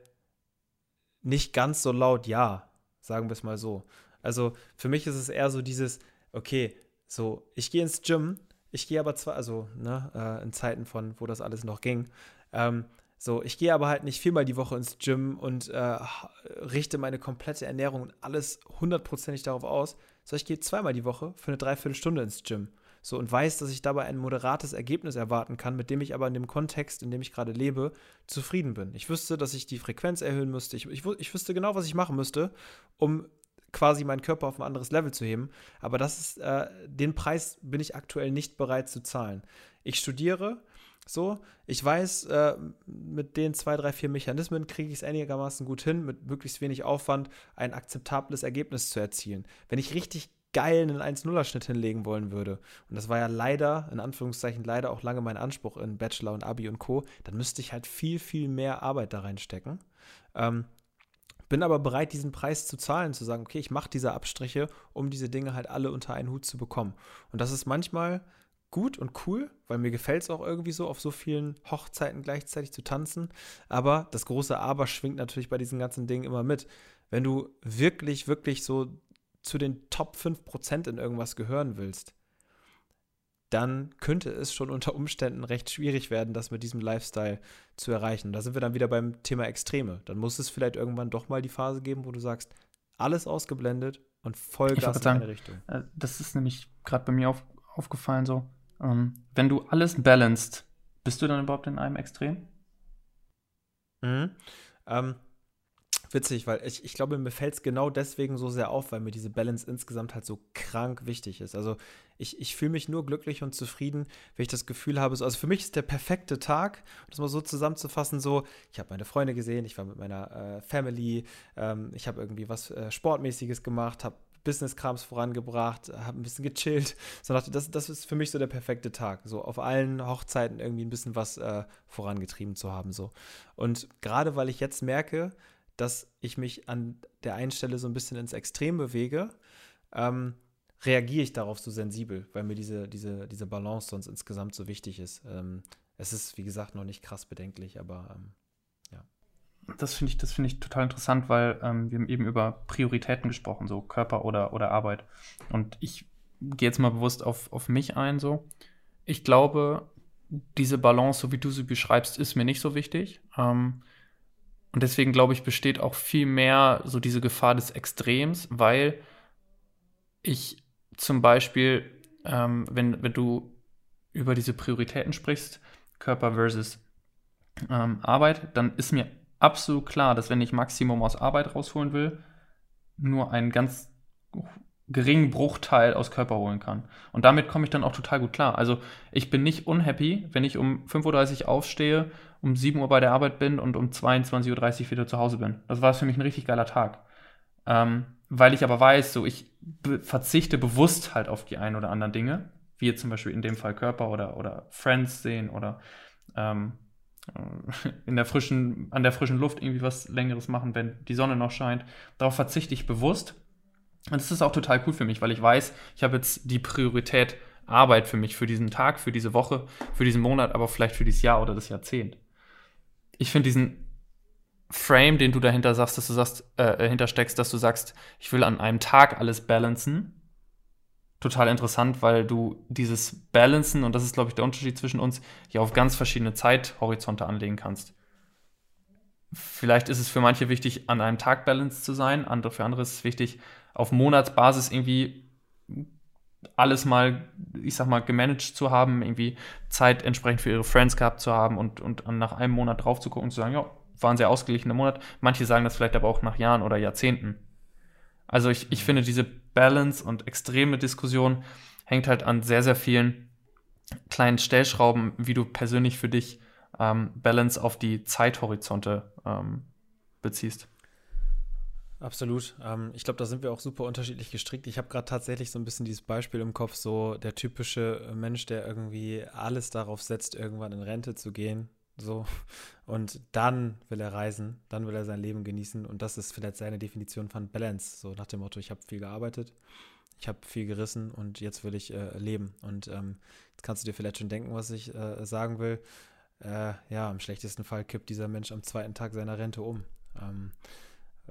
nicht ganz so laut Ja, sagen wir es mal so. Also für mich ist es eher so dieses, okay, so, ich gehe ins Gym, ich gehe aber zwar, also ne, äh, in Zeiten von, wo das alles noch ging, ähm, so, ich gehe aber halt nicht viermal die Woche ins Gym und äh, richte meine komplette Ernährung und alles hundertprozentig darauf aus, sondern ich gehe zweimal die Woche für eine Dreiviertelstunde ins Gym. So, und weiß, dass ich dabei ein moderates Ergebnis erwarten kann, mit dem ich aber in dem Kontext, in dem ich gerade lebe, zufrieden bin. Ich wüsste, dass ich die Frequenz erhöhen müsste. Ich, ich, ich wüsste genau, was ich machen müsste, um quasi meinen Körper auf ein anderes Level zu heben. Aber das ist, äh, den Preis bin ich aktuell nicht bereit zu zahlen. Ich studiere, so, ich weiß, äh, mit den zwei, drei, vier Mechanismen kriege ich es einigermaßen gut hin, mit möglichst wenig Aufwand ein akzeptables Ergebnis zu erzielen. Wenn ich richtig geil einen 1-0er-Schnitt hinlegen wollen würde, und das war ja leider, in Anführungszeichen leider auch lange mein Anspruch in Bachelor und Abi und Co., dann müsste ich halt viel, viel mehr Arbeit da reinstecken. Ähm, bin aber bereit, diesen Preis zu zahlen, zu sagen, okay, ich mache diese Abstriche, um diese Dinge halt alle unter einen Hut zu bekommen. Und das ist manchmal gut und cool, weil mir gefällt es auch irgendwie so, auf so vielen Hochzeiten gleichzeitig zu tanzen. Aber das große Aber schwingt natürlich bei diesen ganzen Dingen immer mit. Wenn du wirklich, wirklich so zu den Top 5% in irgendwas gehören willst, dann könnte es schon unter Umständen recht schwierig werden, das mit diesem Lifestyle zu erreichen. Da sind wir dann wieder beim Thema Extreme. Dann muss es vielleicht irgendwann doch mal die Phase geben, wo du sagst, alles ausgeblendet und Vollgas in eine Richtung. Äh, das ist nämlich gerade bei mir auf, aufgefallen so. Ähm, wenn du alles balanced, bist du dann überhaupt in einem Extrem? Mhm. Ähm, witzig, weil ich, ich glaube, mir fällt es genau deswegen so sehr auf, weil mir diese Balance insgesamt halt so krank wichtig ist. Also ich, ich fühle mich nur glücklich und zufrieden, wenn ich das Gefühl habe, so, also für mich ist der perfekte Tag, um das mal so zusammenzufassen, so, ich habe meine Freunde gesehen, ich war mit meiner äh, Family, ähm, ich habe irgendwie was äh, Sportmäßiges gemacht, habe Business-Krams vorangebracht, habe ein bisschen gechillt. So dachte, das, das ist für mich so der perfekte Tag. So auf allen Hochzeiten irgendwie ein bisschen was äh, vorangetrieben zu haben. So. Und gerade weil ich jetzt merke, dass ich mich an der einen Stelle so ein bisschen ins Extrem bewege, ähm, reagiere ich darauf so sensibel, weil mir diese, diese, diese Balance sonst insgesamt so wichtig ist. Ähm, es ist, wie gesagt, noch nicht krass bedenklich, aber ähm. Das finde ich, das ich total interessant, weil ähm, wir haben eben über Prioritäten gesprochen, so Körper oder, oder Arbeit. Und ich gehe jetzt mal bewusst auf, auf mich ein, so. Ich glaube, diese Balance, so wie du sie beschreibst, ist mir nicht so wichtig. Ähm, und deswegen glaube ich, besteht auch viel mehr so diese Gefahr des Extrems, weil ich zum Beispiel, ähm, wenn, wenn du über diese Prioritäten sprichst, Körper versus ähm, Arbeit, dann ist mir absolut klar, dass wenn ich Maximum aus Arbeit rausholen will, nur einen ganz geringen Bruchteil aus Körper holen kann. Und damit komme ich dann auch total gut klar. Also ich bin nicht unhappy, wenn ich um 5.30 Uhr aufstehe, um 7 Uhr bei der Arbeit bin und um 22.30 Uhr wieder zu Hause bin. Das war für mich ein richtig geiler Tag. Ähm, weil ich aber weiß, so ich be verzichte bewusst halt auf die ein oder anderen Dinge, wie jetzt zum Beispiel in dem Fall Körper oder, oder Friends sehen oder ähm, äh, in der frischen, an der frischen Luft irgendwie was Längeres machen, wenn die Sonne noch scheint. Darauf verzichte ich bewusst und das ist auch total cool für mich, weil ich weiß, ich habe jetzt die Priorität Arbeit für mich, für diesen Tag, für diese Woche, für diesen Monat, aber vielleicht für dieses Jahr oder das Jahrzehnt. Ich finde diesen Frame, den du dahinter sagst, dass du sagst, äh, hintersteckst, dass du sagst, ich will an einem Tag alles balancen, total interessant, weil du dieses Balancen, und das ist, glaube ich, der Unterschied zwischen uns, ja auf ganz verschiedene Zeithorizonte anlegen kannst. Vielleicht ist es für manche wichtig, an einem Tag balanced zu sein, andere, für andere ist es wichtig, auf Monatsbasis irgendwie alles mal, ich sag mal, gemanagt zu haben, irgendwie Zeit entsprechend für ihre Friends gehabt zu haben und, und nach einem Monat drauf zu gucken und zu sagen, ja, war ein sehr ausgeglichener Monat. Manche sagen das vielleicht aber auch nach Jahren oder Jahrzehnten. Also ich, ich finde, diese Balance und extreme Diskussion hängt halt an sehr, sehr vielen kleinen Stellschrauben, wie du persönlich für dich ähm, Balance auf die Zeithorizonte ähm, beziehst. Absolut. Ähm, ich glaube, da sind wir auch super unterschiedlich gestrickt. Ich habe gerade tatsächlich so ein bisschen dieses Beispiel im Kopf, so der typische Mensch, der irgendwie alles darauf setzt, irgendwann in Rente zu gehen. So. Und dann will er reisen, dann will er sein Leben genießen. Und das ist vielleicht seine Definition von Balance. So nach dem Motto, ich habe viel gearbeitet, ich habe viel gerissen und jetzt will ich äh, leben. Und ähm, jetzt kannst du dir vielleicht schon denken, was ich äh, sagen will. Äh, ja, im schlechtesten Fall kippt dieser Mensch am zweiten Tag seiner Rente um. Ähm,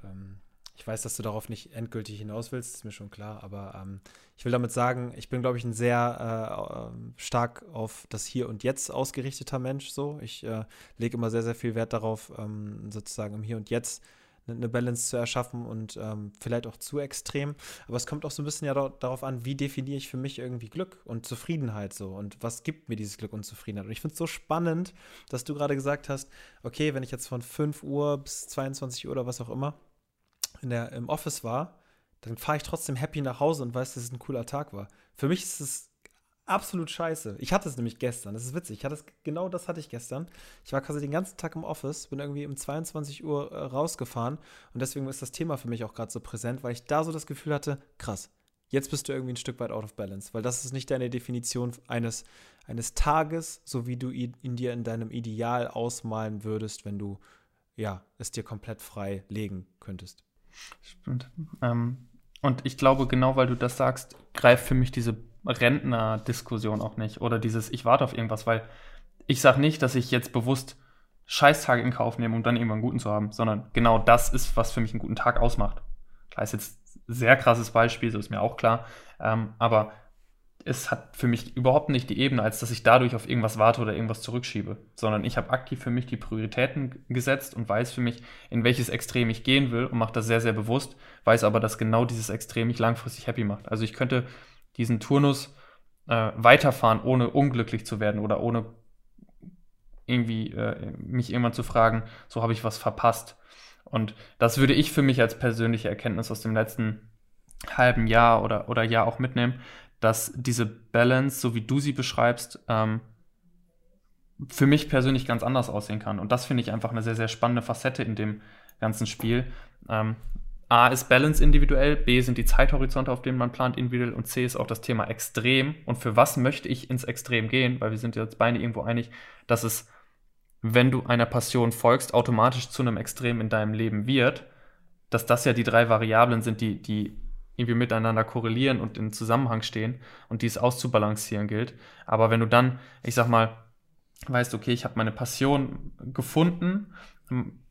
ähm, ich weiß, dass du darauf nicht endgültig hinaus willst, ist mir schon klar, aber ähm, ich will damit sagen, ich bin, glaube ich, ein sehr äh, stark auf das Hier und Jetzt ausgerichteter Mensch. So, ich äh, lege immer sehr, sehr viel Wert darauf, ähm, sozusagen im Hier und Jetzt eine Balance zu erschaffen und ähm, vielleicht auch zu extrem. Aber es kommt auch so ein bisschen ja darauf an, wie definiere ich für mich irgendwie Glück und Zufriedenheit so und was gibt mir dieses Glück und Zufriedenheit. Und ich finde es so spannend, dass du gerade gesagt hast, okay, wenn ich jetzt von 5 Uhr bis 22 Uhr oder was auch immer in der, im Office war, dann fahre ich trotzdem happy nach Hause und weiß, dass es ein cooler Tag war. Für mich ist es absolut scheiße. Ich hatte es nämlich gestern. Das ist witzig. Ich hatte es, genau das hatte ich gestern. Ich war quasi den ganzen Tag im Office, bin irgendwie um 22 Uhr äh, rausgefahren und deswegen ist das Thema für mich auch gerade so präsent, weil ich da so das Gefühl hatte, krass, jetzt bist du irgendwie ein Stück weit out of balance, weil das ist nicht deine Definition eines, eines Tages, so wie du ihn dir in deinem Ideal ausmalen würdest, wenn du ja, es dir komplett frei legen könntest. Stimmt. Ähm, und ich glaube, genau weil du das sagst, greift für mich diese Rentner-Diskussion auch nicht oder dieses Ich warte auf irgendwas, weil ich sage nicht, dass ich jetzt bewusst Scheißtage in Kauf nehme, um dann irgendwann einen guten zu haben, sondern genau das ist, was für mich einen guten Tag ausmacht. Klar ist jetzt ein sehr krasses Beispiel, so ist mir auch klar, ähm, aber es hat für mich überhaupt nicht die Ebene, als dass ich dadurch auf irgendwas warte oder irgendwas zurückschiebe, sondern ich habe aktiv für mich die Prioritäten gesetzt und weiß für mich, in welches Extrem ich gehen will und mache das sehr, sehr bewusst, weiß aber, dass genau dieses Extrem mich langfristig happy macht. Also ich könnte diesen Turnus äh, weiterfahren, ohne unglücklich zu werden oder ohne irgendwie äh, mich irgendwann zu fragen, so habe ich was verpasst. Und das würde ich für mich als persönliche Erkenntnis aus dem letzten halben Jahr oder, oder Jahr auch mitnehmen, dass diese Balance, so wie du sie beschreibst, ähm, für mich persönlich ganz anders aussehen kann. Und das finde ich einfach eine sehr, sehr spannende Facette in dem ganzen Spiel. Ähm, A ist Balance individuell, B sind die Zeithorizonte, auf denen man plant individuell und C ist auch das Thema Extrem. Und für was möchte ich ins Extrem gehen? Weil wir sind jetzt beide irgendwo einig, dass es, wenn du einer Passion folgst, automatisch zu einem Extrem in deinem Leben wird. Dass das ja die drei Variablen sind, die, die irgendwie miteinander korrelieren und in Zusammenhang stehen und die es auszubalancieren gilt. Aber wenn du dann, ich sag mal, weißt, okay, ich habe meine Passion gefunden,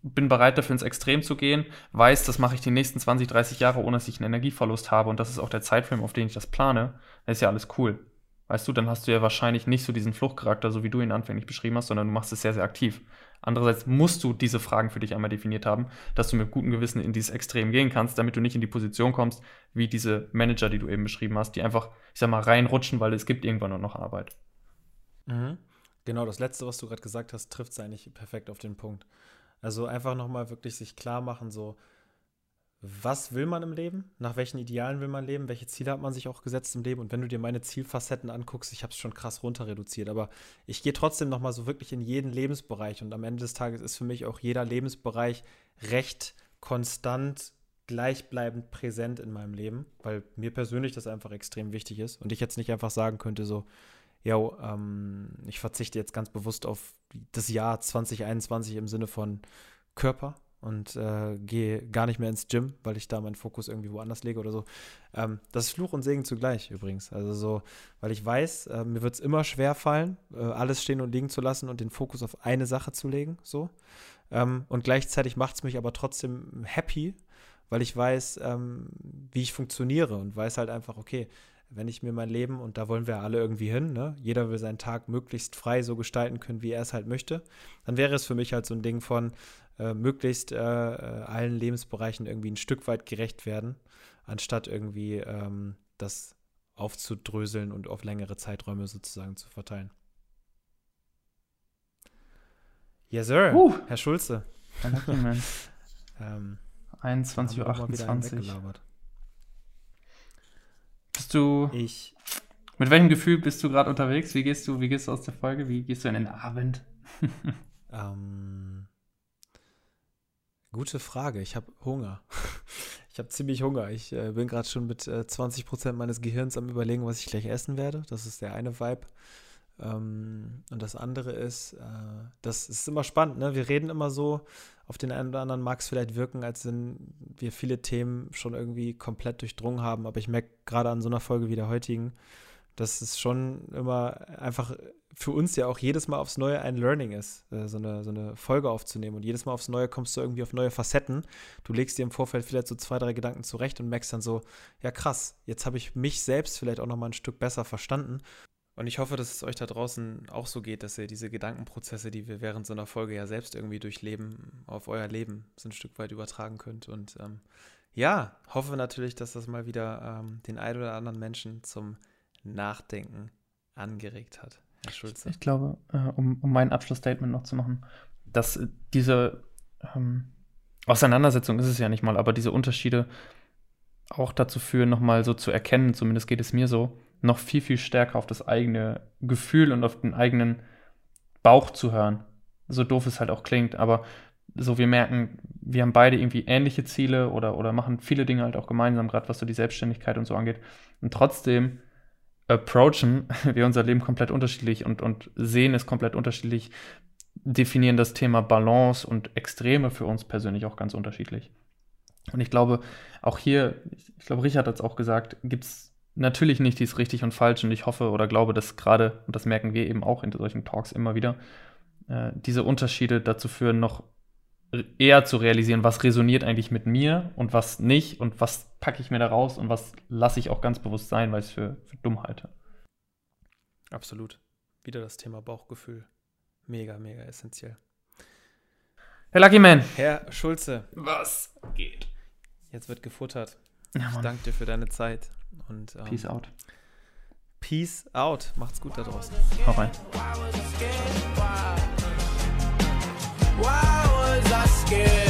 bin bereit dafür ins Extrem zu gehen, weiß, das mache ich die nächsten 20, 30 Jahre, ohne dass ich einen Energieverlust habe und das ist auch der Zeitframe, auf den ich das plane, dann ist ja alles cool. Weißt du, dann hast du ja wahrscheinlich nicht so diesen Fluchtcharakter, so wie du ihn anfänglich beschrieben hast, sondern du machst es sehr, sehr aktiv. Andererseits musst du diese Fragen für dich einmal definiert haben, dass du mit gutem Gewissen in dieses Extrem gehen kannst, damit du nicht in die Position kommst, wie diese Manager, die du eben beschrieben hast, die einfach, ich sag mal, reinrutschen, weil es gibt irgendwann nur noch Arbeit. Mhm. Genau, das Letzte, was du gerade gesagt hast, trifft es eigentlich perfekt auf den Punkt. Also einfach nochmal wirklich sich klar machen, so, was will man im Leben, nach welchen Idealen will man leben, welche Ziele hat man sich auch gesetzt im Leben. Und wenn du dir meine Zielfacetten anguckst, ich habe es schon krass runter reduziert, aber ich gehe trotzdem noch mal so wirklich in jeden Lebensbereich. Und am Ende des Tages ist für mich auch jeder Lebensbereich recht konstant gleichbleibend präsent in meinem Leben, weil mir persönlich das einfach extrem wichtig ist. Und ich jetzt nicht einfach sagen könnte, so, ja, ähm, ich verzichte jetzt ganz bewusst auf das Jahr 2021 im Sinne von Körper, und äh, gehe gar nicht mehr ins Gym, weil ich da meinen Fokus irgendwie woanders lege oder so. Ähm, das ist Fluch und Segen zugleich übrigens. Also so, weil ich weiß, äh, mir wird es immer schwer fallen, äh, alles stehen und liegen zu lassen und den Fokus auf eine Sache zu legen. So. Ähm, und gleichzeitig macht es mich aber trotzdem happy, weil ich weiß, ähm, wie ich funktioniere und weiß halt einfach, okay, wenn ich mir mein Leben, und da wollen wir alle irgendwie hin, ne? jeder will seinen Tag möglichst frei so gestalten können, wie er es halt möchte, dann wäre es für mich halt so ein Ding von, äh, möglichst äh, allen Lebensbereichen irgendwie ein Stück weit gerecht werden, anstatt irgendwie ähm, das aufzudröseln und auf längere Zeiträume sozusagen zu verteilen. Yes, sir. Uh, Herr Schulze. ähm, 21.28 Uhr. Bist du. Ich. Mit welchem Gefühl bist du gerade unterwegs? Wie gehst du, wie gehst du aus der Folge? Wie gehst du in den Abend? ähm, Gute Frage. Ich habe Hunger. Ich habe ziemlich Hunger. Ich äh, bin gerade schon mit äh, 20 Prozent meines Gehirns am Überlegen, was ich gleich essen werde. Das ist der eine Vibe. Ähm, und das andere ist, äh, das ist immer spannend. Ne? Wir reden immer so. Auf den einen oder anderen mag es vielleicht wirken, als wenn wir viele Themen schon irgendwie komplett durchdrungen haben. Aber ich merke gerade an so einer Folge wie der heutigen, dass es schon immer einfach für uns ja auch jedes Mal aufs Neue ein Learning ist, äh, so, eine, so eine Folge aufzunehmen. Und jedes Mal aufs Neue kommst du irgendwie auf neue Facetten. Du legst dir im Vorfeld vielleicht so zwei, drei Gedanken zurecht und merkst dann so, ja krass, jetzt habe ich mich selbst vielleicht auch noch mal ein Stück besser verstanden. Und ich hoffe, dass es euch da draußen auch so geht, dass ihr diese Gedankenprozesse, die wir während so einer Folge ja selbst irgendwie durchleben, auf euer Leben so ein Stück weit übertragen könnt. Und ähm, ja, hoffe natürlich, dass das mal wieder ähm, den einen oder anderen Menschen zum Nachdenken angeregt hat. Herr Schulze. Ich glaube, äh, um, um mein Abschlussstatement noch zu machen, dass diese ähm, Auseinandersetzung ist es ja nicht mal, aber diese Unterschiede auch dazu führen, nochmal so zu erkennen, zumindest geht es mir so, noch viel, viel stärker auf das eigene Gefühl und auf den eigenen Bauch zu hören. So doof es halt auch klingt, aber so wir merken, wir haben beide irgendwie ähnliche Ziele oder, oder machen viele Dinge halt auch gemeinsam, gerade was so die Selbstständigkeit und so angeht. Und trotzdem approachen wir unser Leben komplett unterschiedlich und, und sehen es komplett unterschiedlich. definieren das Thema Balance und Extreme für uns persönlich auch ganz unterschiedlich. Und ich glaube, auch hier, ich glaube, Richard hat es auch gesagt, gibt es natürlich nicht dieses richtig und falsch. Und ich hoffe oder glaube, dass gerade, und das merken wir eben auch in solchen Talks immer wieder, äh, diese Unterschiede dazu führen, noch eher zu realisieren, was resoniert eigentlich mit mir und was nicht und was packe ich mir da raus und was lasse ich auch ganz bewusst sein, weil ich es für, für dumm halte. Absolut. Wieder das Thema Bauchgefühl. Mega, mega essentiell. Herr Lucky Man. Herr Schulze. Was geht? Jetzt wird gefuttert. Ja, ich danke dir für deine Zeit. Und, ähm, Peace out. Peace out. Macht's gut da draußen. Hau rein. scared.